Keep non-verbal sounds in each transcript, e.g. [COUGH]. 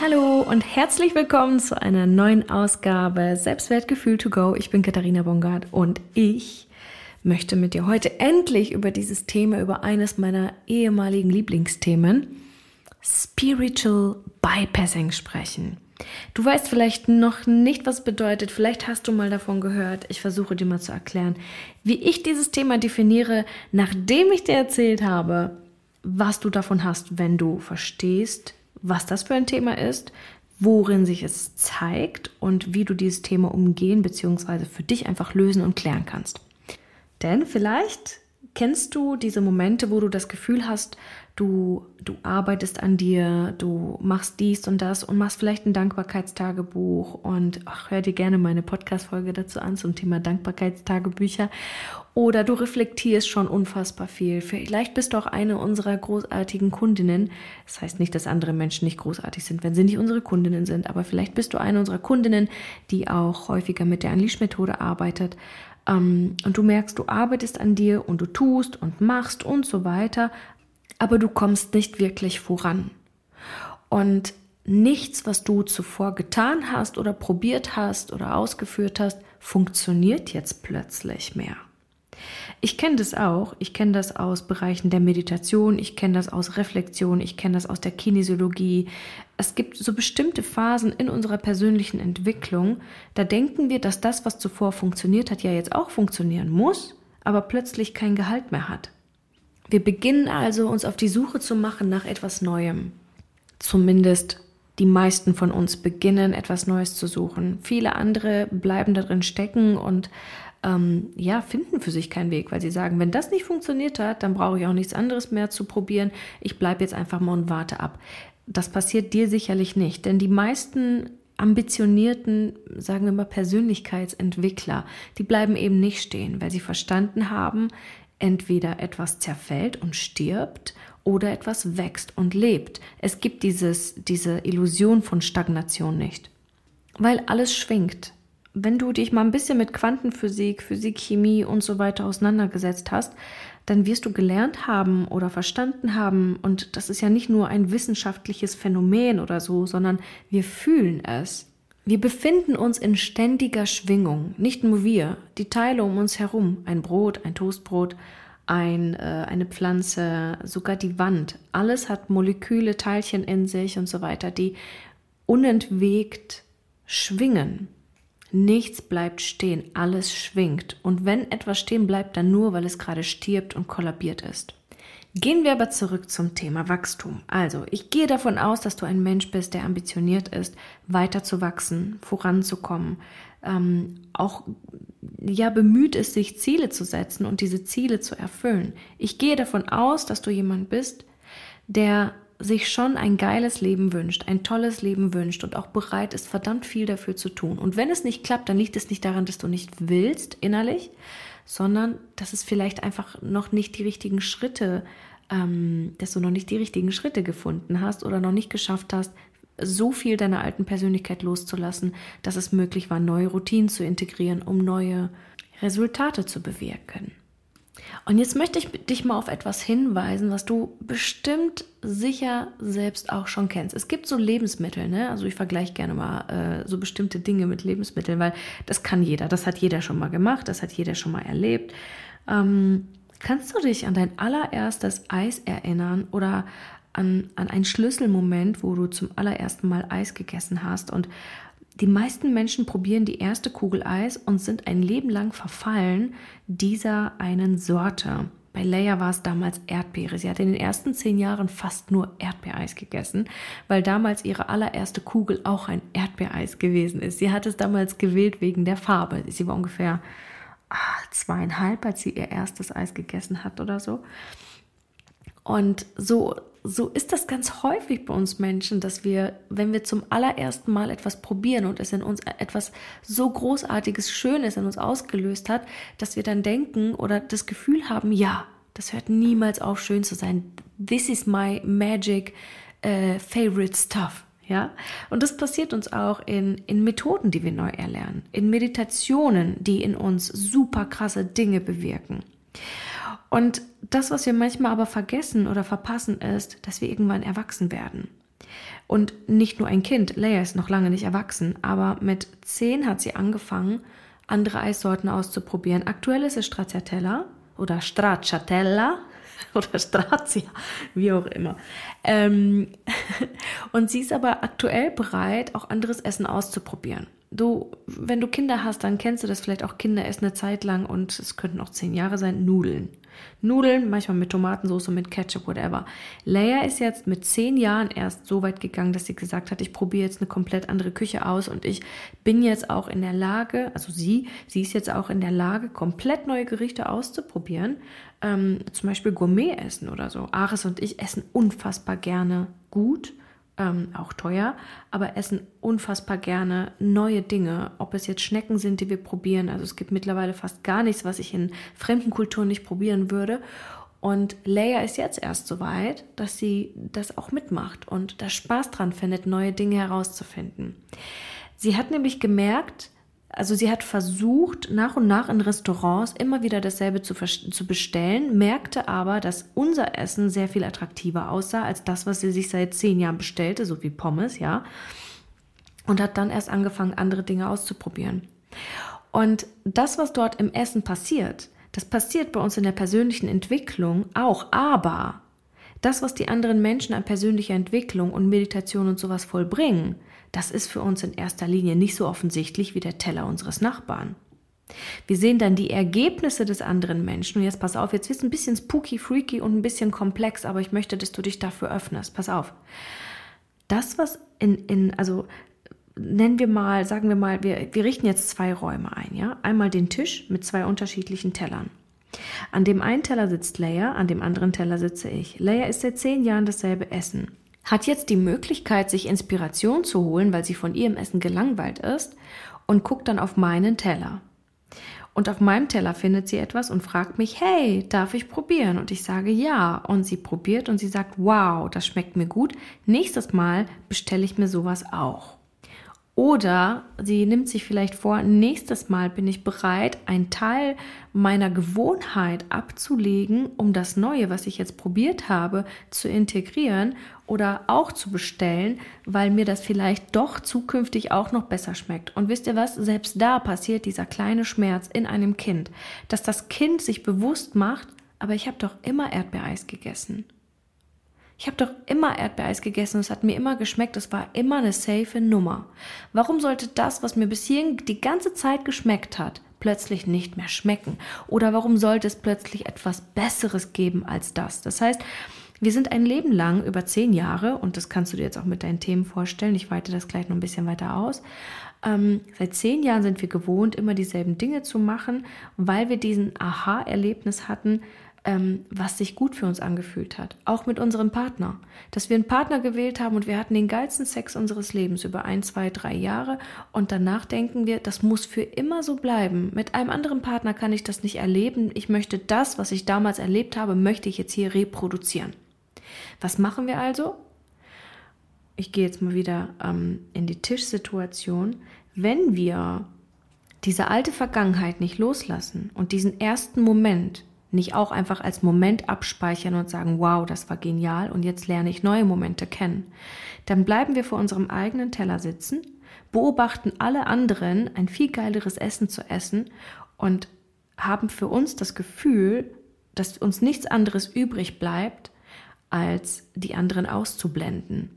Hallo und herzlich willkommen zu einer neuen Ausgabe Selbstwertgefühl to go. Ich bin Katharina Bongard und ich möchte mit dir heute endlich über dieses Thema, über eines meiner ehemaligen Lieblingsthemen, Spiritual Bypassing sprechen. Du weißt vielleicht noch nicht, was es bedeutet. Vielleicht hast du mal davon gehört. Ich versuche dir mal zu erklären, wie ich dieses Thema definiere, nachdem ich dir erzählt habe, was du davon hast, wenn du verstehst, was das für ein Thema ist, worin sich es zeigt und wie du dieses Thema umgehen bzw. für dich einfach lösen und klären kannst. Denn vielleicht kennst du diese Momente, wo du das Gefühl hast, du, du arbeitest an dir, du machst dies und das und machst vielleicht ein Dankbarkeitstagebuch und ach, hör dir gerne meine Podcast-Folge dazu an zum Thema Dankbarkeitstagebücher oder du reflektierst schon unfassbar viel. Vielleicht bist du auch eine unserer großartigen Kundinnen. Das heißt nicht, dass andere Menschen nicht großartig sind, wenn sie nicht unsere Kundinnen sind, aber vielleicht bist du eine unserer Kundinnen, die auch häufiger mit der Unleash-Methode arbeitet. Ähm, und du merkst, du arbeitest an dir und du tust und machst und so weiter, aber du kommst nicht wirklich voran. Und nichts, was du zuvor getan hast oder probiert hast oder ausgeführt hast, funktioniert jetzt plötzlich mehr. Ich kenne das auch. Ich kenne das aus Bereichen der Meditation, ich kenne das aus Reflexion, ich kenne das aus der Kinesiologie. Es gibt so bestimmte Phasen in unserer persönlichen Entwicklung, da denken wir, dass das, was zuvor funktioniert hat, ja jetzt auch funktionieren muss, aber plötzlich kein Gehalt mehr hat. Wir beginnen also uns auf die Suche zu machen nach etwas Neuem. Zumindest die meisten von uns beginnen etwas Neues zu suchen. Viele andere bleiben darin stecken und ähm, ja, finden für sich keinen Weg, weil sie sagen, wenn das nicht funktioniert hat, dann brauche ich auch nichts anderes mehr zu probieren. Ich bleibe jetzt einfach mal und warte ab. Das passiert dir sicherlich nicht, denn die meisten ambitionierten, sagen wir mal, Persönlichkeitsentwickler, die bleiben eben nicht stehen, weil sie verstanden haben, entweder etwas zerfällt und stirbt oder etwas wächst und lebt. Es gibt dieses, diese Illusion von Stagnation nicht, weil alles schwingt. Wenn du dich mal ein bisschen mit Quantenphysik, Physik, Chemie und so weiter auseinandergesetzt hast, dann wirst du gelernt haben oder verstanden haben, und das ist ja nicht nur ein wissenschaftliches Phänomen oder so, sondern wir fühlen es. Wir befinden uns in ständiger Schwingung, nicht nur wir, die Teile um uns herum, ein Brot, ein Toastbrot, ein, äh, eine Pflanze, sogar die Wand, alles hat Moleküle, Teilchen in sich und so weiter, die unentwegt schwingen. Nichts bleibt stehen, alles schwingt. Und wenn etwas stehen bleibt, dann nur, weil es gerade stirbt und kollabiert ist. Gehen wir aber zurück zum Thema Wachstum. Also, ich gehe davon aus, dass du ein Mensch bist, der ambitioniert ist, weiter zu wachsen, voranzukommen, ähm, auch ja bemüht ist, sich Ziele zu setzen und diese Ziele zu erfüllen. Ich gehe davon aus, dass du jemand bist, der sich schon ein geiles Leben wünscht, ein tolles Leben wünscht und auch bereit ist, verdammt viel dafür zu tun. Und wenn es nicht klappt, dann liegt es nicht daran, dass du nicht willst innerlich, sondern dass es vielleicht einfach noch nicht die richtigen Schritte, ähm, dass du noch nicht die richtigen Schritte gefunden hast oder noch nicht geschafft hast, so viel deiner alten Persönlichkeit loszulassen, dass es möglich war, neue Routinen zu integrieren, um neue Resultate zu bewirken. Und jetzt möchte ich dich mal auf etwas hinweisen, was du bestimmt sicher selbst auch schon kennst. Es gibt so Lebensmittel, ne? Also ich vergleiche gerne mal äh, so bestimmte Dinge mit Lebensmitteln, weil das kann jeder, das hat jeder schon mal gemacht, das hat jeder schon mal erlebt. Ähm, kannst du dich an dein allererstes Eis erinnern oder an, an einen Schlüsselmoment, wo du zum allerersten Mal Eis gegessen hast und die meisten Menschen probieren die erste Kugel Eis und sind ein Leben lang verfallen dieser einen Sorte. Bei Leia war es damals Erdbeere. Sie hat in den ersten zehn Jahren fast nur Erdbeereis gegessen, weil damals ihre allererste Kugel auch ein Erdbeereis gewesen ist. Sie hat es damals gewählt wegen der Farbe. Sie war ungefähr ah, zweieinhalb, als sie ihr erstes Eis gegessen hat oder so. Und so so ist das ganz häufig bei uns Menschen, dass wir, wenn wir zum allerersten Mal etwas probieren und es in uns etwas so großartiges, Schönes in uns ausgelöst hat, dass wir dann denken oder das Gefühl haben, ja, das hört niemals auf, schön zu sein. This is my magic uh, favorite stuff. Ja, und das passiert uns auch in, in Methoden, die wir neu erlernen, in Meditationen, die in uns super krasse Dinge bewirken. Und das, was wir manchmal aber vergessen oder verpassen, ist, dass wir irgendwann erwachsen werden. Und nicht nur ein Kind, Leia ist noch lange nicht erwachsen, aber mit zehn hat sie angefangen, andere Eissorten auszuprobieren. Aktuell ist es Stracciatella oder Stracciatella [LAUGHS] oder Strazia, wie auch immer. Ähm [LAUGHS] und sie ist aber aktuell bereit, auch anderes Essen auszuprobieren. Du, wenn du Kinder hast, dann kennst du das vielleicht auch Kinder essen eine Zeit lang und es könnten auch zehn Jahre sein, Nudeln. Nudeln, manchmal mit Tomatensauce, mit Ketchup, whatever. Leia ist jetzt mit zehn Jahren erst so weit gegangen, dass sie gesagt hat, ich probiere jetzt eine komplett andere Küche aus und ich bin jetzt auch in der Lage, also sie, sie ist jetzt auch in der Lage, komplett neue Gerichte auszuprobieren. Ähm, zum Beispiel Gourmet essen oder so. Aris und ich essen unfassbar gerne gut ähm, auch teuer, aber essen unfassbar gerne neue Dinge. Ob es jetzt Schnecken sind, die wir probieren. Also es gibt mittlerweile fast gar nichts, was ich in fremden Kulturen nicht probieren würde. Und Leia ist jetzt erst so weit, dass sie das auch mitmacht und da Spaß dran findet, neue Dinge herauszufinden. Sie hat nämlich gemerkt, also sie hat versucht, nach und nach in Restaurants immer wieder dasselbe zu, zu bestellen, merkte aber, dass unser Essen sehr viel attraktiver aussah als das, was sie sich seit zehn Jahren bestellte, so wie Pommes, ja. Und hat dann erst angefangen, andere Dinge auszuprobieren. Und das, was dort im Essen passiert, das passiert bei uns in der persönlichen Entwicklung auch, aber das, was die anderen Menschen an persönlicher Entwicklung und Meditation und sowas vollbringen, das ist für uns in erster Linie nicht so offensichtlich wie der Teller unseres Nachbarn. Wir sehen dann die Ergebnisse des anderen Menschen. Und jetzt pass auf, jetzt ist ein bisschen spooky, freaky und ein bisschen komplex, aber ich möchte, dass du dich dafür öffnest. Pass auf. Das, was in, in also nennen wir mal, sagen wir mal, wir, wir richten jetzt zwei Räume ein, ja? Einmal den Tisch mit zwei unterschiedlichen Tellern. An dem einen Teller sitzt Leia, an dem anderen Teller sitze ich. Leia isst seit zehn Jahren dasselbe Essen hat jetzt die Möglichkeit, sich Inspiration zu holen, weil sie von ihrem Essen gelangweilt ist und guckt dann auf meinen Teller. Und auf meinem Teller findet sie etwas und fragt mich, hey, darf ich probieren? Und ich sage ja. Und sie probiert und sie sagt, wow, das schmeckt mir gut. Nächstes Mal bestelle ich mir sowas auch. Oder sie nimmt sich vielleicht vor, nächstes Mal bin ich bereit, einen Teil meiner Gewohnheit abzulegen, um das Neue, was ich jetzt probiert habe, zu integrieren oder auch zu bestellen, weil mir das vielleicht doch zukünftig auch noch besser schmeckt. Und wisst ihr was? Selbst da passiert dieser kleine Schmerz in einem Kind, dass das Kind sich bewusst macht, aber ich habe doch immer Erdbeereis gegessen. Ich habe doch immer Erdbeereis gegessen, es hat mir immer geschmeckt, es war immer eine safe Nummer. Warum sollte das, was mir bis hierhin die ganze Zeit geschmeckt hat, plötzlich nicht mehr schmecken? Oder warum sollte es plötzlich etwas Besseres geben als das? Das heißt, wir sind ein Leben lang über zehn Jahre, und das kannst du dir jetzt auch mit deinen Themen vorstellen, ich weite das gleich noch ein bisschen weiter aus, ähm, seit zehn Jahren sind wir gewohnt, immer dieselben Dinge zu machen, weil wir diesen Aha-Erlebnis hatten, ähm, was sich gut für uns angefühlt hat. Auch mit unserem Partner. Dass wir einen Partner gewählt haben und wir hatten den geilsten Sex unseres Lebens über ein, zwei, drei Jahre und danach denken wir, das muss für immer so bleiben. Mit einem anderen Partner kann ich das nicht erleben. Ich möchte das, was ich damals erlebt habe, möchte ich jetzt hier reproduzieren. Was machen wir also? Ich gehe jetzt mal wieder ähm, in die Tischsituation. Wenn wir diese alte Vergangenheit nicht loslassen und diesen ersten Moment, nicht auch einfach als Moment abspeichern und sagen, wow, das war genial und jetzt lerne ich neue Momente kennen. Dann bleiben wir vor unserem eigenen Teller sitzen, beobachten alle anderen ein viel geileres Essen zu essen und haben für uns das Gefühl, dass uns nichts anderes übrig bleibt, als die anderen auszublenden.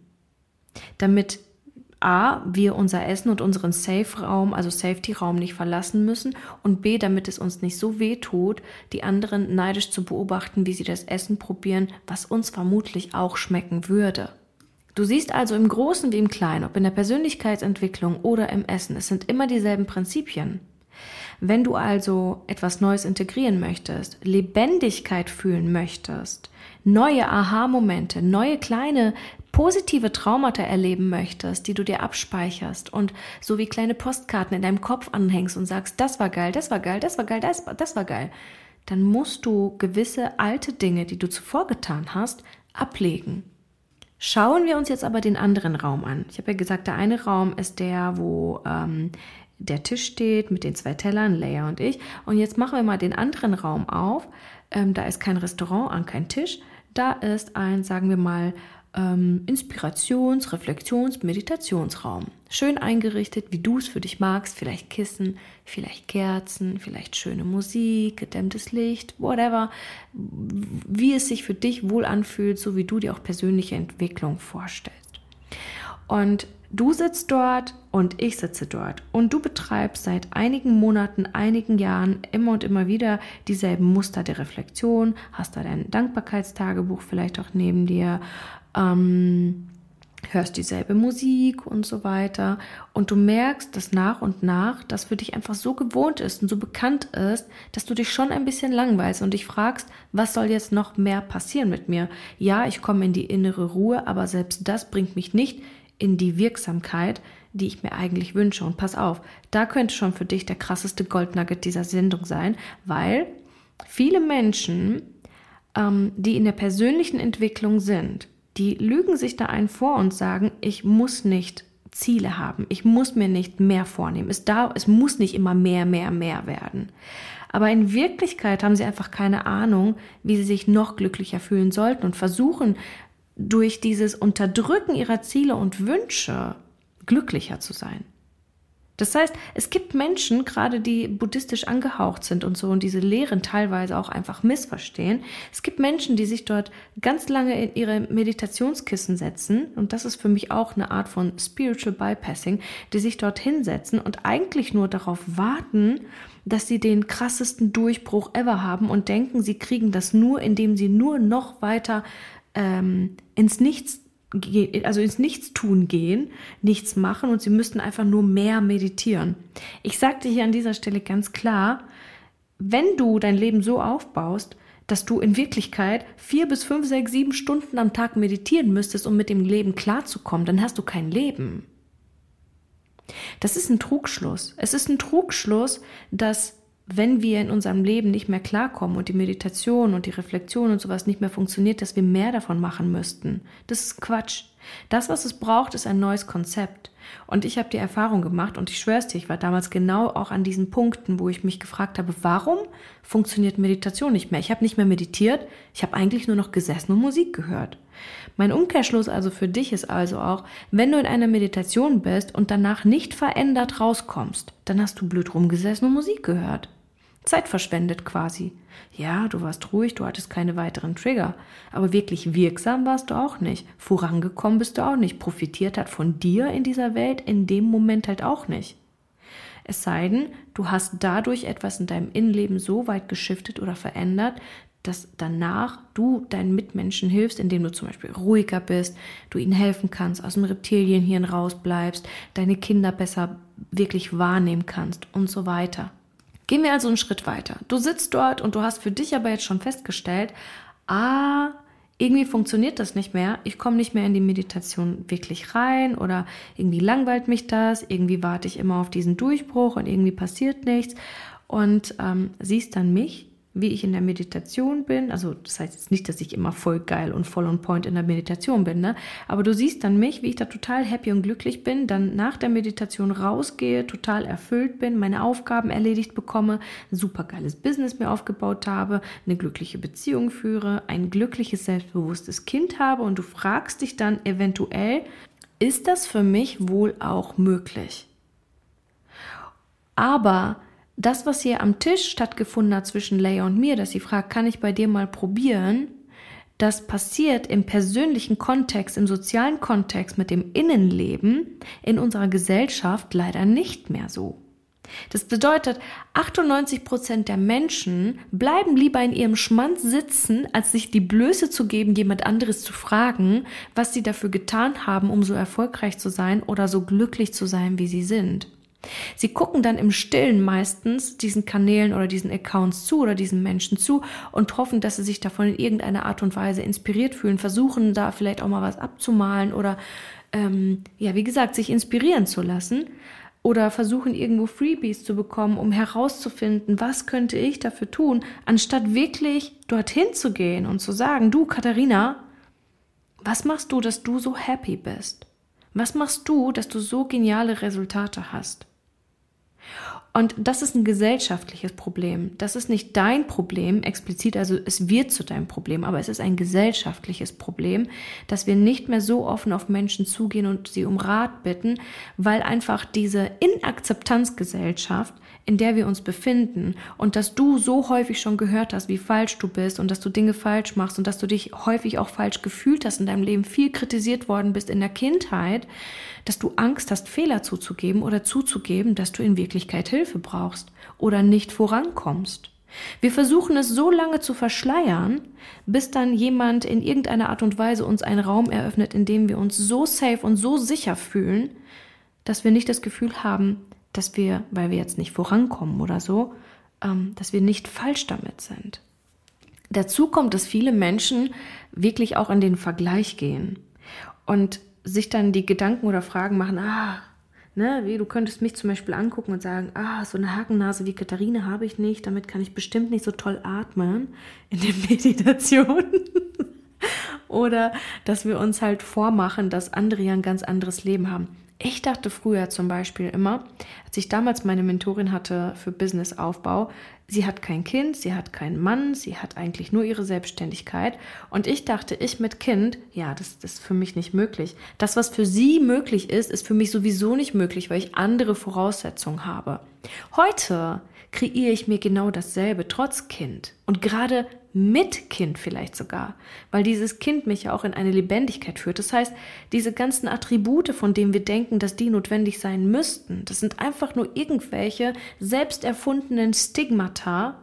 Damit A, wir unser Essen und unseren Safe-Raum, also Safety-Raum nicht verlassen müssen und B, damit es uns nicht so weh tut, die anderen neidisch zu beobachten, wie sie das Essen probieren, was uns vermutlich auch schmecken würde. Du siehst also im Großen wie im Kleinen, ob in der Persönlichkeitsentwicklung oder im Essen, es sind immer dieselben Prinzipien. Wenn du also etwas Neues integrieren möchtest, Lebendigkeit fühlen möchtest, neue Aha-Momente, neue kleine positive Traumata erleben möchtest, die du dir abspeicherst und so wie kleine Postkarten in deinem Kopf anhängst und sagst, das war geil, das war geil, das war geil, das, war, das war geil, dann musst du gewisse alte Dinge, die du zuvor getan hast, ablegen. Schauen wir uns jetzt aber den anderen Raum an. Ich habe ja gesagt, der eine Raum ist der, wo ähm, der Tisch steht mit den zwei Tellern, Leia und ich. Und jetzt machen wir mal den anderen Raum auf. Ähm, da ist kein Restaurant an, kein Tisch. Da ist ein, sagen wir mal, ähm, Inspirations-, Reflexions-, Meditationsraum. Schön eingerichtet, wie du es für dich magst. Vielleicht Kissen, vielleicht Kerzen, vielleicht schöne Musik, gedämmtes Licht, whatever. Wie es sich für dich wohl anfühlt, so wie du dir auch persönliche Entwicklung vorstellst. Und du sitzt dort und ich sitze dort. Und du betreibst seit einigen Monaten, einigen Jahren immer und immer wieder dieselben Muster der Reflexion, hast da dein Dankbarkeitstagebuch vielleicht auch neben dir, ähm, hörst dieselbe Musik und so weiter. Und du merkst, dass nach und nach das für dich einfach so gewohnt ist und so bekannt ist, dass du dich schon ein bisschen langweilst und dich fragst, was soll jetzt noch mehr passieren mit mir? Ja, ich komme in die innere Ruhe, aber selbst das bringt mich nicht in die Wirksamkeit, die ich mir eigentlich wünsche. Und pass auf, da könnte schon für dich der krasseste Goldnugget dieser Sendung sein, weil viele Menschen, ähm, die in der persönlichen Entwicklung sind, die lügen sich da einen vor und sagen, ich muss nicht Ziele haben, ich muss mir nicht mehr vornehmen, es, darf, es muss nicht immer mehr, mehr, mehr werden. Aber in Wirklichkeit haben sie einfach keine Ahnung, wie sie sich noch glücklicher fühlen sollten und versuchen durch dieses Unterdrücken ihrer Ziele und Wünsche glücklicher zu sein. Das heißt, es gibt Menschen, gerade die buddhistisch angehaucht sind und so und diese Lehren teilweise auch einfach missverstehen. Es gibt Menschen, die sich dort ganz lange in ihre Meditationskissen setzen und das ist für mich auch eine Art von Spiritual Bypassing, die sich dort hinsetzen und eigentlich nur darauf warten, dass sie den krassesten Durchbruch ever haben und denken, sie kriegen das nur, indem sie nur noch weiter ähm, ins Nichts also ins Nichtstun gehen, nichts machen und sie müssten einfach nur mehr meditieren. Ich sagte hier an dieser Stelle ganz klar, wenn du dein Leben so aufbaust, dass du in Wirklichkeit vier bis fünf, sechs, sieben Stunden am Tag meditieren müsstest, um mit dem Leben klarzukommen, dann hast du kein Leben. Das ist ein Trugschluss. Es ist ein Trugschluss, dass wenn wir in unserem Leben nicht mehr klarkommen und die Meditation und die Reflexion und sowas nicht mehr funktioniert, dass wir mehr davon machen müssten. Das ist Quatsch. Das, was es braucht, ist ein neues Konzept. Und ich habe die Erfahrung gemacht und ich schwör's dir, ich war damals genau auch an diesen Punkten, wo ich mich gefragt habe, warum funktioniert Meditation nicht mehr? Ich habe nicht mehr meditiert, ich habe eigentlich nur noch gesessen und Musik gehört. Mein Umkehrschluss also für dich ist also auch, wenn du in einer Meditation bist und danach nicht verändert rauskommst, dann hast du blöd rumgesessen und Musik gehört. Zeit verschwendet quasi. Ja, du warst ruhig, du hattest keine weiteren Trigger, aber wirklich wirksam warst du auch nicht. Vorangekommen bist du auch nicht. Profitiert hat von dir in dieser Welt in dem Moment halt auch nicht. Es sei denn, du hast dadurch etwas in deinem Innenleben so weit geschiftet oder verändert, dass danach du deinen Mitmenschen hilfst, indem du zum Beispiel ruhiger bist, du ihnen helfen kannst, aus dem Reptilienhirn rausbleibst, deine Kinder besser wirklich wahrnehmen kannst und so weiter. Gehen wir also einen Schritt weiter. Du sitzt dort und du hast für dich aber jetzt schon festgestellt, ah, irgendwie funktioniert das nicht mehr. Ich komme nicht mehr in die Meditation wirklich rein oder irgendwie langweilt mich das. Irgendwie warte ich immer auf diesen Durchbruch und irgendwie passiert nichts. Und ähm, siehst dann mich, wie ich in der Meditation bin. Also das heißt jetzt nicht, dass ich immer voll geil und voll on point in der Meditation bin, ne? Aber du siehst dann mich, wie ich da total happy und glücklich bin, dann nach der Meditation rausgehe, total erfüllt bin, meine Aufgaben erledigt bekomme, ein super geiles Business mir aufgebaut habe, eine glückliche Beziehung führe, ein glückliches, selbstbewusstes Kind habe und du fragst dich dann eventuell, ist das für mich wohl auch möglich? Aber das, was hier am Tisch stattgefunden hat zwischen Leia und mir, dass sie fragt, kann ich bei dir mal probieren, das passiert im persönlichen Kontext, im sozialen Kontext mit dem Innenleben in unserer Gesellschaft leider nicht mehr so. Das bedeutet, 98 Prozent der Menschen bleiben lieber in ihrem Schmanz sitzen, als sich die Blöße zu geben, jemand anderes zu fragen, was sie dafür getan haben, um so erfolgreich zu sein oder so glücklich zu sein, wie sie sind. Sie gucken dann im Stillen meistens diesen Kanälen oder diesen Accounts zu oder diesen Menschen zu und hoffen, dass sie sich davon in irgendeiner Art und Weise inspiriert fühlen, versuchen da vielleicht auch mal was abzumalen oder ähm, ja, wie gesagt, sich inspirieren zu lassen oder versuchen irgendwo Freebies zu bekommen, um herauszufinden, was könnte ich dafür tun, anstatt wirklich dorthin zu gehen und zu sagen, du Katharina, was machst du, dass du so happy bist? Was machst du, dass du so geniale Resultate hast? Und das ist ein gesellschaftliches Problem. Das ist nicht dein Problem explizit, also es wird zu deinem Problem, aber es ist ein gesellschaftliches Problem, dass wir nicht mehr so offen auf Menschen zugehen und sie um Rat bitten, weil einfach diese Inakzeptanzgesellschaft in der wir uns befinden und dass du so häufig schon gehört hast, wie falsch du bist und dass du Dinge falsch machst und dass du dich häufig auch falsch gefühlt hast in deinem Leben, viel kritisiert worden bist in der Kindheit, dass du Angst hast, Fehler zuzugeben oder zuzugeben, dass du in Wirklichkeit Hilfe brauchst oder nicht vorankommst. Wir versuchen es so lange zu verschleiern, bis dann jemand in irgendeiner Art und Weise uns einen Raum eröffnet, in dem wir uns so safe und so sicher fühlen, dass wir nicht das Gefühl haben, dass wir, weil wir jetzt nicht vorankommen oder so, ähm, dass wir nicht falsch damit sind. Dazu kommt, dass viele Menschen wirklich auch in den Vergleich gehen und sich dann die Gedanken oder Fragen machen, ah, ne, wie du könntest mich zum Beispiel angucken und sagen, ah, so eine Hakennase wie Katharina habe ich nicht, damit kann ich bestimmt nicht so toll atmen in den [LAUGHS] Meditationen. [LAUGHS] oder dass wir uns halt vormachen, dass andere ja ein ganz anderes Leben haben. Ich dachte früher zum Beispiel immer, als ich damals meine Mentorin hatte für Businessaufbau, sie hat kein Kind, sie hat keinen Mann, sie hat eigentlich nur ihre Selbstständigkeit. Und ich dachte, ich mit Kind, ja, das, das ist für mich nicht möglich. Das, was für sie möglich ist, ist für mich sowieso nicht möglich, weil ich andere Voraussetzungen habe. Heute kreiere ich mir genau dasselbe, trotz Kind. Und gerade mit Kind vielleicht sogar, weil dieses Kind mich ja auch in eine Lebendigkeit führt. Das heißt, diese ganzen Attribute, von denen wir denken, dass die notwendig sein müssten, das sind einfach nur irgendwelche selbst erfundenen Stigmata,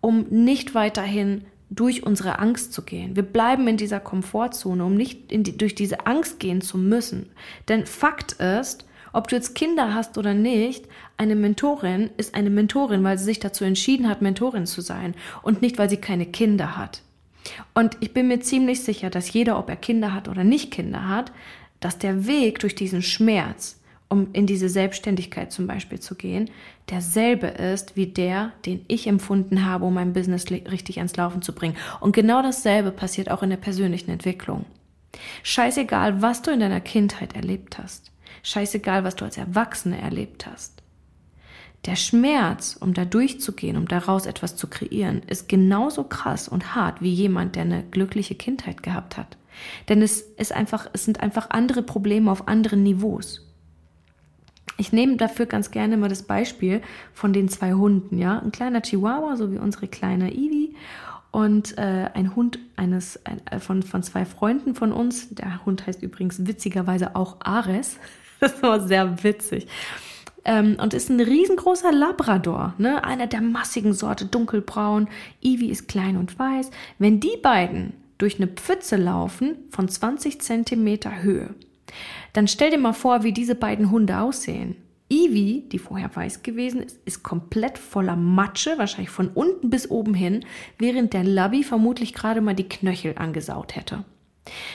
um nicht weiterhin durch unsere Angst zu gehen. Wir bleiben in dieser Komfortzone, um nicht die, durch diese Angst gehen zu müssen. Denn Fakt ist, ob du jetzt Kinder hast oder nicht, eine Mentorin ist eine Mentorin, weil sie sich dazu entschieden hat, Mentorin zu sein und nicht, weil sie keine Kinder hat. Und ich bin mir ziemlich sicher, dass jeder, ob er Kinder hat oder nicht Kinder hat, dass der Weg durch diesen Schmerz, um in diese Selbstständigkeit zum Beispiel zu gehen, derselbe ist wie der, den ich empfunden habe, um mein Business richtig ans Laufen zu bringen. Und genau dasselbe passiert auch in der persönlichen Entwicklung. Scheißegal, was du in deiner Kindheit erlebt hast. Scheißegal, was du als Erwachsene erlebt hast. Der Schmerz, um da durchzugehen, um daraus etwas zu kreieren, ist genauso krass und hart wie jemand, der eine glückliche Kindheit gehabt hat. Denn es ist einfach, es sind einfach andere Probleme auf anderen Niveaus. Ich nehme dafür ganz gerne mal das Beispiel von den zwei Hunden, ja. Ein kleiner Chihuahua, so wie unsere kleine Ivy, und äh, ein Hund eines ein, äh, von, von zwei Freunden von uns. Der Hund heißt übrigens witzigerweise auch Ares. [LAUGHS] Das war sehr witzig. Ähm, und ist ein riesengroßer Labrador, ne? einer der massigen Sorte, dunkelbraun. Ivy ist klein und weiß. Wenn die beiden durch eine Pfütze laufen von 20 Zentimeter Höhe, dann stell dir mal vor, wie diese beiden Hunde aussehen. Ivy, die vorher weiß gewesen ist, ist komplett voller Matsche, wahrscheinlich von unten bis oben hin, während der Labby vermutlich gerade mal die Knöchel angesaut hätte.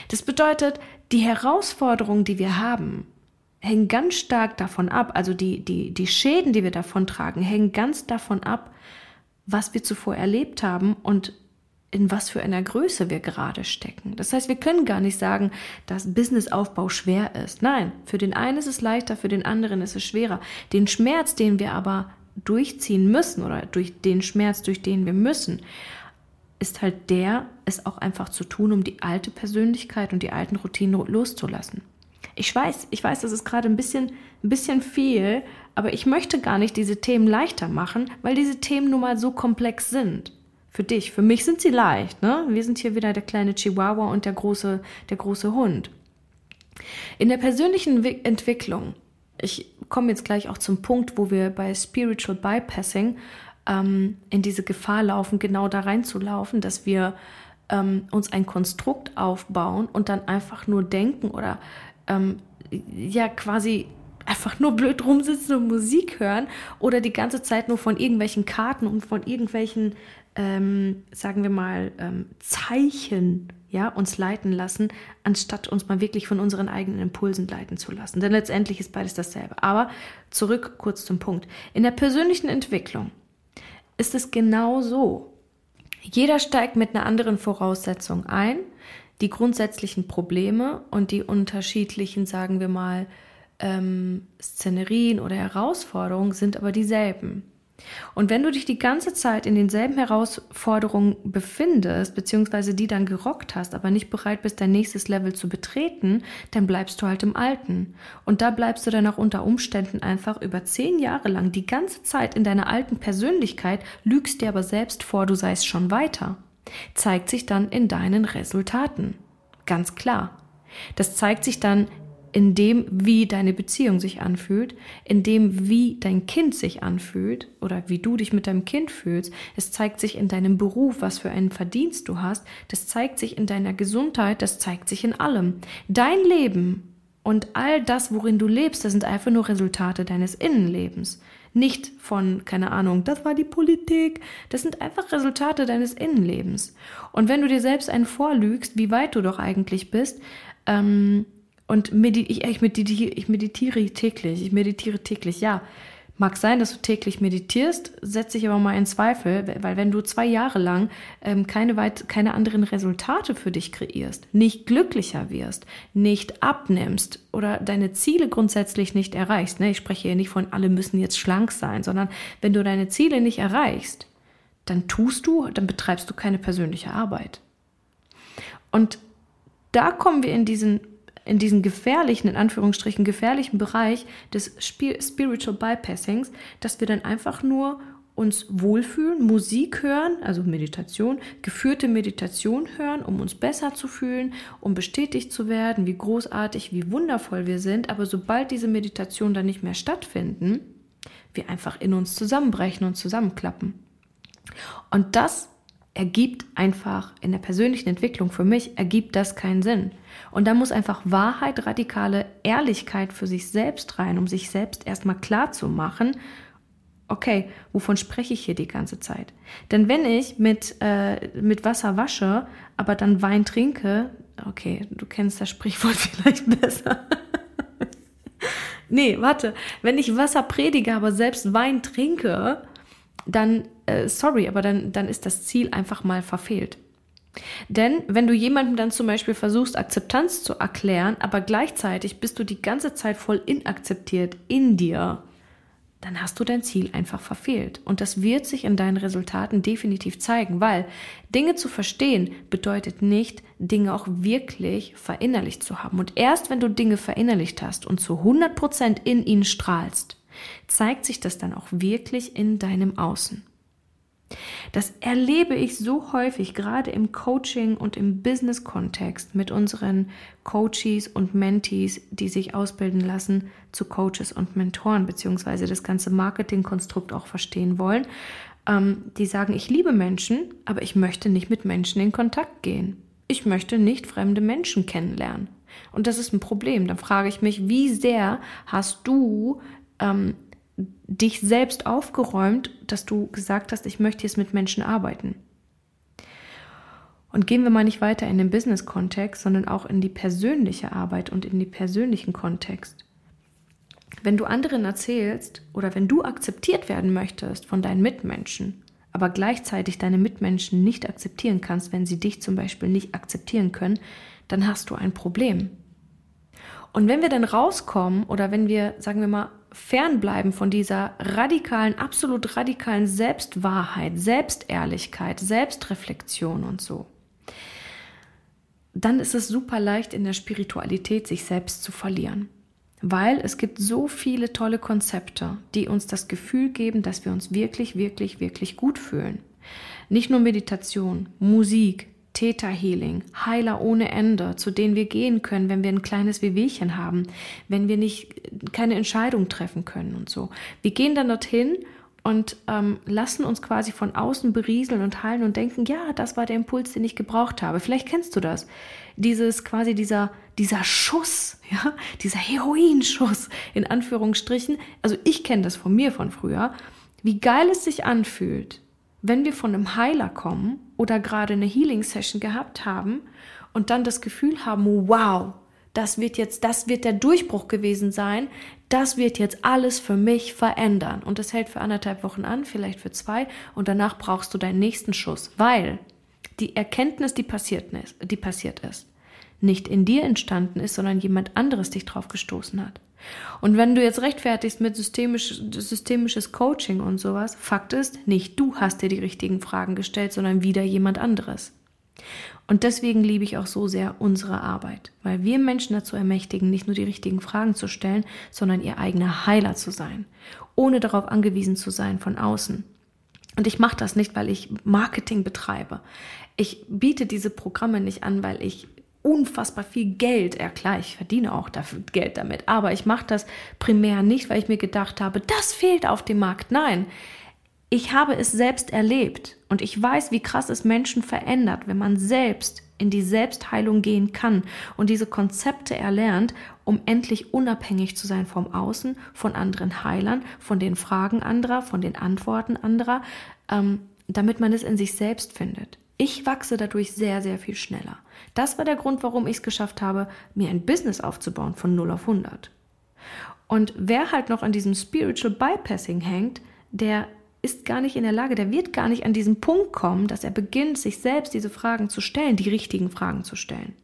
Das bedeutet, die Herausforderung, die wir haben, hängen ganz stark davon ab, also die, die, die Schäden, die wir davon tragen, hängen ganz davon ab, was wir zuvor erlebt haben und in was für einer Größe wir gerade stecken. Das heißt, wir können gar nicht sagen, dass Businessaufbau schwer ist. Nein, für den einen ist es leichter, für den anderen ist es schwerer. Den Schmerz, den wir aber durchziehen müssen oder durch den Schmerz, durch den wir müssen, ist halt der, es auch einfach zu tun, um die alte Persönlichkeit und die alten Routinen loszulassen. Ich weiß, ich weiß, das ist gerade ein bisschen, ein bisschen viel, aber ich möchte gar nicht diese Themen leichter machen, weil diese Themen nun mal so komplex sind. Für dich, für mich sind sie leicht, ne? Wir sind hier wieder der kleine Chihuahua und der große, der große Hund. In der persönlichen Entwicklung, ich komme jetzt gleich auch zum Punkt, wo wir bei Spiritual Bypassing ähm, in diese Gefahr laufen, genau da reinzulaufen, dass wir ähm, uns ein Konstrukt aufbauen und dann einfach nur denken oder ähm, ja quasi einfach nur blöd rumsitzen und Musik hören oder die ganze Zeit nur von irgendwelchen Karten und von irgendwelchen, ähm, sagen wir mal, ähm, Zeichen ja, uns leiten lassen, anstatt uns mal wirklich von unseren eigenen Impulsen leiten zu lassen. Denn letztendlich ist beides dasselbe. Aber zurück kurz zum Punkt. In der persönlichen Entwicklung ist es genau so. Jeder steigt mit einer anderen Voraussetzung ein die grundsätzlichen Probleme und die unterschiedlichen, sagen wir mal, ähm, Szenerien oder Herausforderungen sind aber dieselben. Und wenn du dich die ganze Zeit in denselben Herausforderungen befindest, beziehungsweise die dann gerockt hast, aber nicht bereit bist, dein nächstes Level zu betreten, dann bleibst du halt im Alten. Und da bleibst du dann auch unter Umständen einfach über zehn Jahre lang die ganze Zeit in deiner alten Persönlichkeit, lügst dir aber selbst vor, du seist schon weiter. Zeigt sich dann in deinen Resultaten. Ganz klar. Das zeigt sich dann in dem, wie deine Beziehung sich anfühlt, in dem, wie dein Kind sich anfühlt oder wie du dich mit deinem Kind fühlst. Es zeigt sich in deinem Beruf, was für einen Verdienst du hast. Das zeigt sich in deiner Gesundheit. Das zeigt sich in allem. Dein Leben und all das, worin du lebst, das sind einfach nur Resultate deines Innenlebens. Nicht von, keine Ahnung, das war die Politik. Das sind einfach Resultate deines Innenlebens. Und wenn du dir selbst einen vorlügst, wie weit du doch eigentlich bist, ähm, und medit ich, ich, meditiere, ich meditiere täglich. Ich meditiere täglich, ja. Mag sein, dass du täglich meditierst, setze ich aber mal in Zweifel, weil wenn du zwei Jahre lang ähm, keine, weit, keine anderen Resultate für dich kreierst, nicht glücklicher wirst, nicht abnimmst oder deine Ziele grundsätzlich nicht erreichst, ne? ich spreche hier nicht von, alle müssen jetzt schlank sein, sondern wenn du deine Ziele nicht erreichst, dann tust du, dann betreibst du keine persönliche Arbeit. Und da kommen wir in diesen in diesen gefährlichen, in Anführungsstrichen gefährlichen Bereich des Spiritual Bypassings, dass wir dann einfach nur uns wohlfühlen, Musik hören, also Meditation, geführte Meditation hören, um uns besser zu fühlen, um bestätigt zu werden, wie großartig, wie wundervoll wir sind. Aber sobald diese Meditation dann nicht mehr stattfinden, wir einfach in uns zusammenbrechen und zusammenklappen. Und das ergibt einfach in der persönlichen Entwicklung für mich, ergibt das keinen Sinn. Und da muss einfach Wahrheit, radikale Ehrlichkeit für sich selbst rein, um sich selbst erstmal klar zu machen, okay, wovon spreche ich hier die ganze Zeit? Denn wenn ich mit, äh, mit Wasser wasche, aber dann Wein trinke, okay, du kennst das Sprichwort [LAUGHS] vielleicht besser. nee, warte, wenn ich Wasser predige, aber selbst Wein trinke, dann, äh, sorry, aber dann, dann ist das Ziel einfach mal verfehlt. Denn wenn du jemandem dann zum Beispiel versuchst, Akzeptanz zu erklären, aber gleichzeitig bist du die ganze Zeit voll inakzeptiert in dir, dann hast du dein Ziel einfach verfehlt. Und das wird sich in deinen Resultaten definitiv zeigen, weil Dinge zu verstehen bedeutet nicht, Dinge auch wirklich verinnerlicht zu haben. Und erst wenn du Dinge verinnerlicht hast und zu 100 Prozent in ihnen strahlst, zeigt sich das dann auch wirklich in deinem Außen. Das erlebe ich so häufig, gerade im Coaching und im Business-Kontext mit unseren Coaches und Mentees, die sich ausbilden lassen zu Coaches und Mentoren, beziehungsweise das ganze Marketingkonstrukt auch verstehen wollen. Ähm, die sagen, ich liebe Menschen, aber ich möchte nicht mit Menschen in Kontakt gehen. Ich möchte nicht fremde Menschen kennenlernen. Und das ist ein Problem. Dann frage ich mich, wie sehr hast du ähm, dich selbst aufgeräumt, dass du gesagt hast, ich möchte jetzt mit Menschen arbeiten. Und gehen wir mal nicht weiter in den Business-Kontext, sondern auch in die persönliche Arbeit und in den persönlichen Kontext. Wenn du anderen erzählst oder wenn du akzeptiert werden möchtest von deinen Mitmenschen, aber gleichzeitig deine Mitmenschen nicht akzeptieren kannst, wenn sie dich zum Beispiel nicht akzeptieren können, dann hast du ein Problem. Und wenn wir dann rauskommen oder wenn wir, sagen wir mal, fernbleiben von dieser radikalen, absolut radikalen Selbstwahrheit, Selbstehrlichkeit, Selbstreflexion und so, dann ist es super leicht in der Spiritualität sich selbst zu verlieren. Weil es gibt so viele tolle Konzepte, die uns das Gefühl geben, dass wir uns wirklich, wirklich, wirklich gut fühlen. Nicht nur Meditation, Musik, Theta Healing, Heiler ohne Ende, zu denen wir gehen können, wenn wir ein kleines Wehwehchen haben, wenn wir nicht keine Entscheidung treffen können und so. Wir gehen dann dorthin und ähm, lassen uns quasi von außen berieseln und heilen und denken, ja, das war der Impuls, den ich gebraucht habe. Vielleicht kennst du das. Dieses quasi dieser, dieser Schuss, [LAUGHS] ja, dieser Heroinschuss in Anführungsstrichen. Also ich kenne das von mir von früher. Wie geil es sich anfühlt, wenn wir von einem Heiler kommen oder gerade eine Healing Session gehabt haben und dann das Gefühl haben, wow, das wird jetzt, das wird der Durchbruch gewesen sein, das wird jetzt alles für mich verändern. Und das hält für anderthalb Wochen an, vielleicht für zwei, und danach brauchst du deinen nächsten Schuss, weil die Erkenntnis, die passiert ist, die passiert ist, nicht in dir entstanden ist, sondern jemand anderes dich drauf gestoßen hat. Und wenn du jetzt rechtfertigst mit systemisch, systemisches Coaching und sowas, Fakt ist, nicht du hast dir die richtigen Fragen gestellt, sondern wieder jemand anderes. Und deswegen liebe ich auch so sehr unsere Arbeit, weil wir Menschen dazu ermächtigen, nicht nur die richtigen Fragen zu stellen, sondern ihr eigener Heiler zu sein, ohne darauf angewiesen zu sein von außen. Und ich mache das nicht, weil ich Marketing betreibe. Ich biete diese Programme nicht an, weil ich unfassbar viel Geld, ja klar, ich verdiene auch dafür Geld damit, aber ich mache das primär nicht, weil ich mir gedacht habe, das fehlt auf dem Markt. Nein, ich habe es selbst erlebt und ich weiß, wie krass es Menschen verändert, wenn man selbst in die Selbstheilung gehen kann und diese Konzepte erlernt, um endlich unabhängig zu sein vom Außen, von anderen Heilern, von den Fragen anderer, von den Antworten anderer, ähm, damit man es in sich selbst findet. Ich wachse dadurch sehr, sehr viel schneller. Das war der Grund, warum ich es geschafft habe, mir ein Business aufzubauen von 0 auf 100. Und wer halt noch an diesem Spiritual Bypassing hängt, der ist gar nicht in der Lage, der wird gar nicht an diesen Punkt kommen, dass er beginnt, sich selbst diese Fragen zu stellen, die richtigen Fragen zu stellen.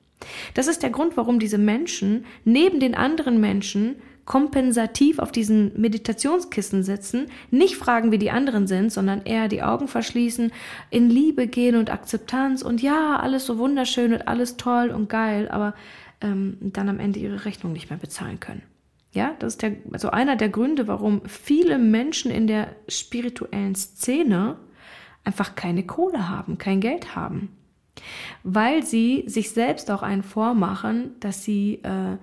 Das ist der Grund, warum diese Menschen neben den anderen Menschen kompensativ auf diesen Meditationskissen sitzen, nicht fragen, wie die anderen sind, sondern eher die Augen verschließen, in Liebe gehen und Akzeptanz und ja, alles so wunderschön und alles toll und geil, aber ähm, dann am Ende ihre Rechnung nicht mehr bezahlen können. Ja, das ist der, also einer der Gründe, warum viele Menschen in der spirituellen Szene einfach keine Kohle haben, kein Geld haben. Weil sie sich selbst auch einen vormachen, dass sie, äh,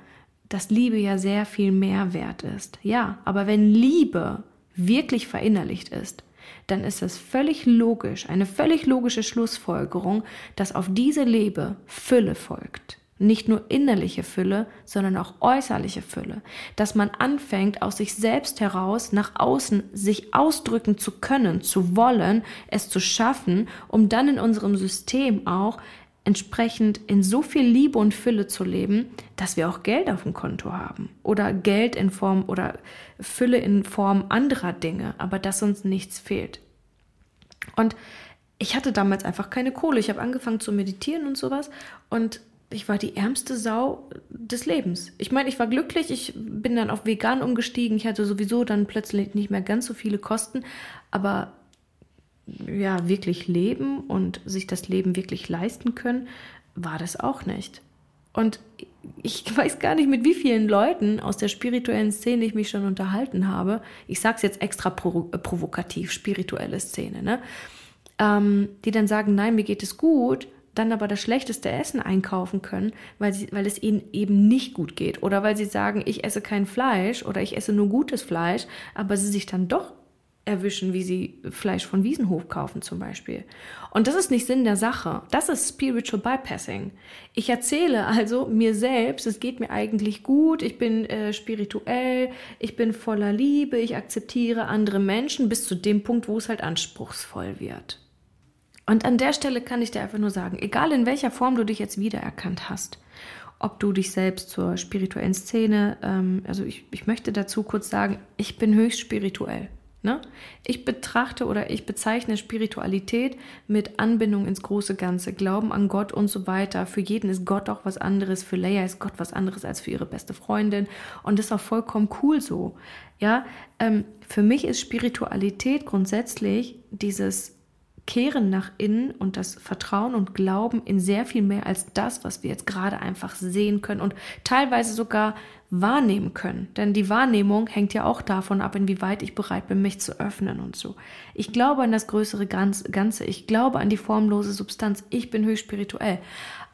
dass Liebe ja sehr viel mehr wert ist. Ja, aber wenn Liebe wirklich verinnerlicht ist, dann ist es völlig logisch, eine völlig logische Schlussfolgerung, dass auf diese Liebe Fülle folgt. Nicht nur innerliche Fülle, sondern auch äußerliche Fülle. Dass man anfängt, aus sich selbst heraus nach außen sich ausdrücken zu können, zu wollen, es zu schaffen, um dann in unserem System auch entsprechend in so viel Liebe und Fülle zu leben, dass wir auch Geld auf dem Konto haben. Oder Geld in Form oder Fülle in Form anderer Dinge, aber dass uns nichts fehlt. Und ich hatte damals einfach keine Kohle. Ich habe angefangen zu meditieren und sowas und ich war die ärmste Sau des Lebens. Ich meine, ich war glücklich, ich bin dann auf vegan umgestiegen, ich hatte sowieso dann plötzlich nicht mehr ganz so viele Kosten, aber ja, wirklich leben und sich das Leben wirklich leisten können, war das auch nicht. Und ich [LAUGHS] weiß gar nicht, mit wie vielen Leuten aus der spirituellen Szene ich mich schon unterhalten habe. Ich sage es jetzt extra provokativ, spirituelle Szene, ne? Ähm, die dann sagen, nein, mir geht es gut, dann aber das schlechteste Essen einkaufen können, weil, sie, weil es ihnen eben nicht gut geht. Oder weil sie sagen, ich esse kein Fleisch oder ich esse nur gutes Fleisch, aber sie sich dann doch erwischen, wie sie Fleisch von Wiesenhof kaufen zum Beispiel. Und das ist nicht Sinn der Sache. Das ist Spiritual Bypassing. Ich erzähle also mir selbst, es geht mir eigentlich gut, ich bin äh, spirituell, ich bin voller Liebe, ich akzeptiere andere Menschen bis zu dem Punkt, wo es halt anspruchsvoll wird. Und an der Stelle kann ich dir einfach nur sagen, egal in welcher Form du dich jetzt wiedererkannt hast, ob du dich selbst zur spirituellen Szene, ähm, also ich, ich möchte dazu kurz sagen, ich bin höchst spirituell. Ne? Ich betrachte oder ich bezeichne Spiritualität mit Anbindung ins große Ganze, Glauben an Gott und so weiter. Für jeden ist Gott auch was anderes, für Leia ist Gott was anderes als für ihre beste Freundin und das ist auch vollkommen cool so. Ja, ähm, für mich ist Spiritualität grundsätzlich dieses kehren nach innen und das Vertrauen und Glauben in sehr viel mehr als das, was wir jetzt gerade einfach sehen können und teilweise sogar wahrnehmen können. Denn die Wahrnehmung hängt ja auch davon ab, inwieweit ich bereit bin, mich zu öffnen und so. Ich glaube an das größere Ganze. Ich glaube an die formlose Substanz. Ich bin höchst spirituell.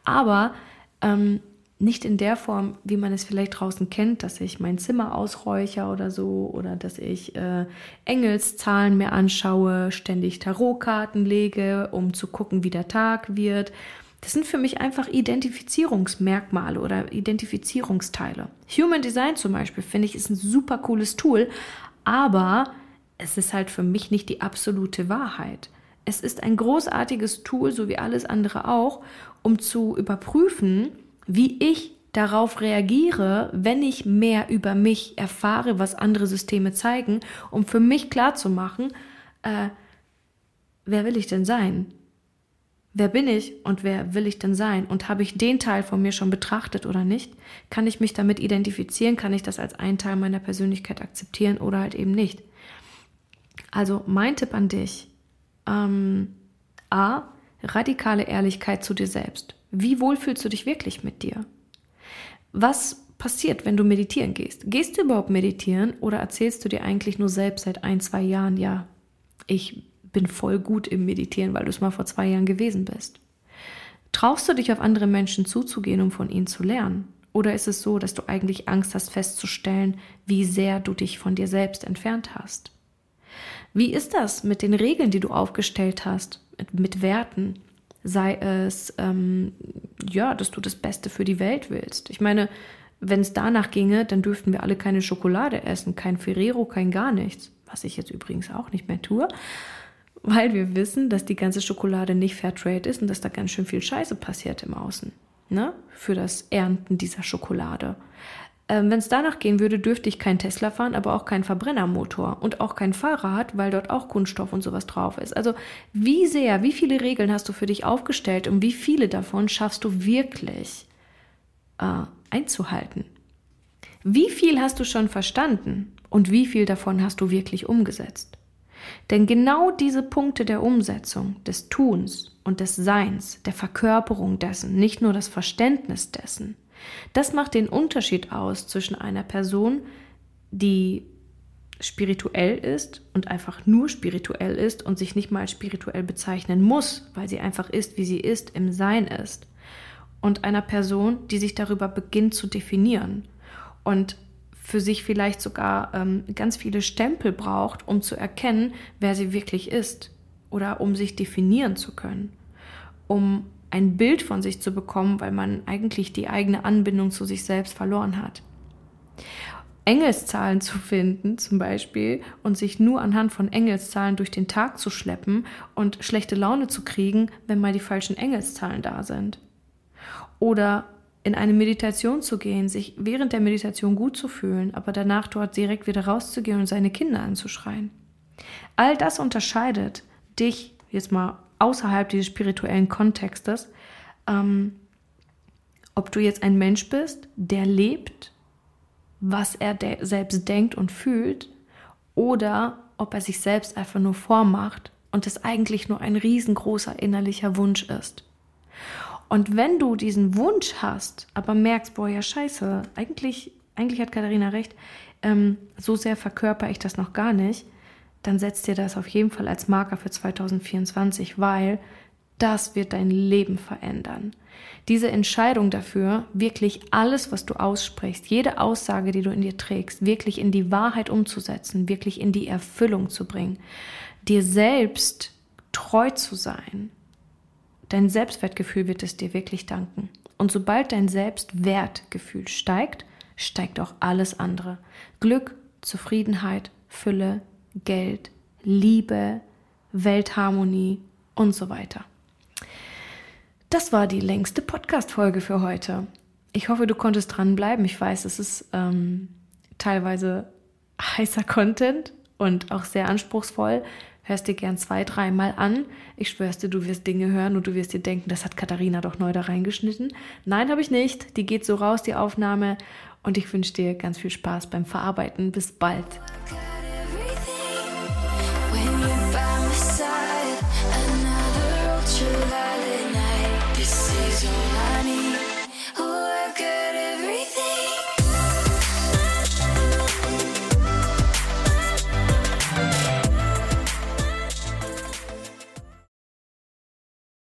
Aber ähm, nicht in der Form, wie man es vielleicht draußen kennt, dass ich mein Zimmer ausräucher oder so oder dass ich äh, Engelszahlen mir anschaue, ständig Tarotkarten lege, um zu gucken, wie der Tag wird. Das sind für mich einfach Identifizierungsmerkmale oder Identifizierungsteile. Human Design zum Beispiel finde ich ist ein super cooles Tool, aber es ist halt für mich nicht die absolute Wahrheit. Es ist ein großartiges Tool, so wie alles andere auch, um zu überprüfen, wie ich darauf reagiere, wenn ich mehr über mich erfahre, was andere Systeme zeigen, um für mich klarzumachen, äh, wer will ich denn sein? Wer bin ich und wer will ich denn sein? Und habe ich den Teil von mir schon betrachtet oder nicht? Kann ich mich damit identifizieren? Kann ich das als einen Teil meiner Persönlichkeit akzeptieren oder halt eben nicht? Also mein Tipp an dich. Ähm, A, radikale Ehrlichkeit zu dir selbst. Wie wohl fühlst du dich wirklich mit dir? Was passiert, wenn du meditieren gehst? Gehst du überhaupt meditieren oder erzählst du dir eigentlich nur selbst seit ein, zwei Jahren, ja, ich bin voll gut im Meditieren, weil du es mal vor zwei Jahren gewesen bist. Traust du dich auf andere Menschen zuzugehen, um von ihnen zu lernen? Oder ist es so, dass du eigentlich Angst hast festzustellen, wie sehr du dich von dir selbst entfernt hast? Wie ist das mit den Regeln, die du aufgestellt hast, mit, Werten? Sei es, ähm, ja, dass du das Beste für die Welt willst. Ich meine, wenn es danach ginge, dann dürften wir alle keine Schokolade essen, kein Ferrero, kein gar nichts. Was ich jetzt übrigens auch nicht mehr tue weil wir wissen, dass die ganze Schokolade nicht Fairtrade ist und dass da ganz schön viel Scheiße passiert im Außen, ne? Für das Ernten dieser Schokolade. Ähm, Wenn es danach gehen würde, dürfte ich kein Tesla fahren, aber auch kein Verbrennermotor und auch kein Fahrrad, weil dort auch Kunststoff und sowas drauf ist. Also wie sehr, wie viele Regeln hast du für dich aufgestellt und wie viele davon schaffst du wirklich äh, einzuhalten? Wie viel hast du schon verstanden und wie viel davon hast du wirklich umgesetzt? Denn genau diese Punkte der Umsetzung, des Tuns und des Seins, der Verkörperung dessen, nicht nur das Verständnis dessen, das macht den Unterschied aus zwischen einer Person, die spirituell ist und einfach nur spirituell ist und sich nicht mal spirituell bezeichnen muss, weil sie einfach ist, wie sie ist, im Sein ist, und einer Person, die sich darüber beginnt zu definieren und für sich vielleicht sogar ähm, ganz viele Stempel braucht, um zu erkennen, wer sie wirklich ist oder um sich definieren zu können, um ein Bild von sich zu bekommen, weil man eigentlich die eigene Anbindung zu sich selbst verloren hat. Engelszahlen zu finden zum Beispiel und sich nur anhand von Engelszahlen durch den Tag zu schleppen und schlechte Laune zu kriegen, wenn mal die falschen Engelszahlen da sind. Oder in eine Meditation zu gehen, sich während der Meditation gut zu fühlen, aber danach dort direkt wieder rauszugehen und seine Kinder anzuschreien. All das unterscheidet dich jetzt mal außerhalb dieses spirituellen Kontextes, ähm, ob du jetzt ein Mensch bist, der lebt, was er de selbst denkt und fühlt, oder ob er sich selbst einfach nur vormacht und es eigentlich nur ein riesengroßer innerlicher Wunsch ist. Und wenn du diesen Wunsch hast, aber merkst, boah, ja, scheiße, eigentlich, eigentlich hat Katharina recht, ähm, so sehr verkörper ich das noch gar nicht, dann setzt dir das auf jeden Fall als Marker für 2024, weil das wird dein Leben verändern. Diese Entscheidung dafür, wirklich alles, was du aussprichst, jede Aussage, die du in dir trägst, wirklich in die Wahrheit umzusetzen, wirklich in die Erfüllung zu bringen, dir selbst treu zu sein, Dein Selbstwertgefühl wird es dir wirklich danken. Und sobald dein Selbstwertgefühl steigt, steigt auch alles andere. Glück, Zufriedenheit, Fülle, Geld, Liebe, Weltharmonie und so weiter. Das war die längste Podcast-Folge für heute. Ich hoffe, du konntest dranbleiben. Ich weiß, es ist ähm, teilweise heißer Content und auch sehr anspruchsvoll hörst dir gern zwei, dreimal an. Ich schwör's dir, du wirst Dinge hören und du wirst dir denken, das hat Katharina doch neu da reingeschnitten. Nein, habe ich nicht. Die geht so raus, die Aufnahme. Und ich wünsche dir ganz viel Spaß beim Verarbeiten. Bis bald.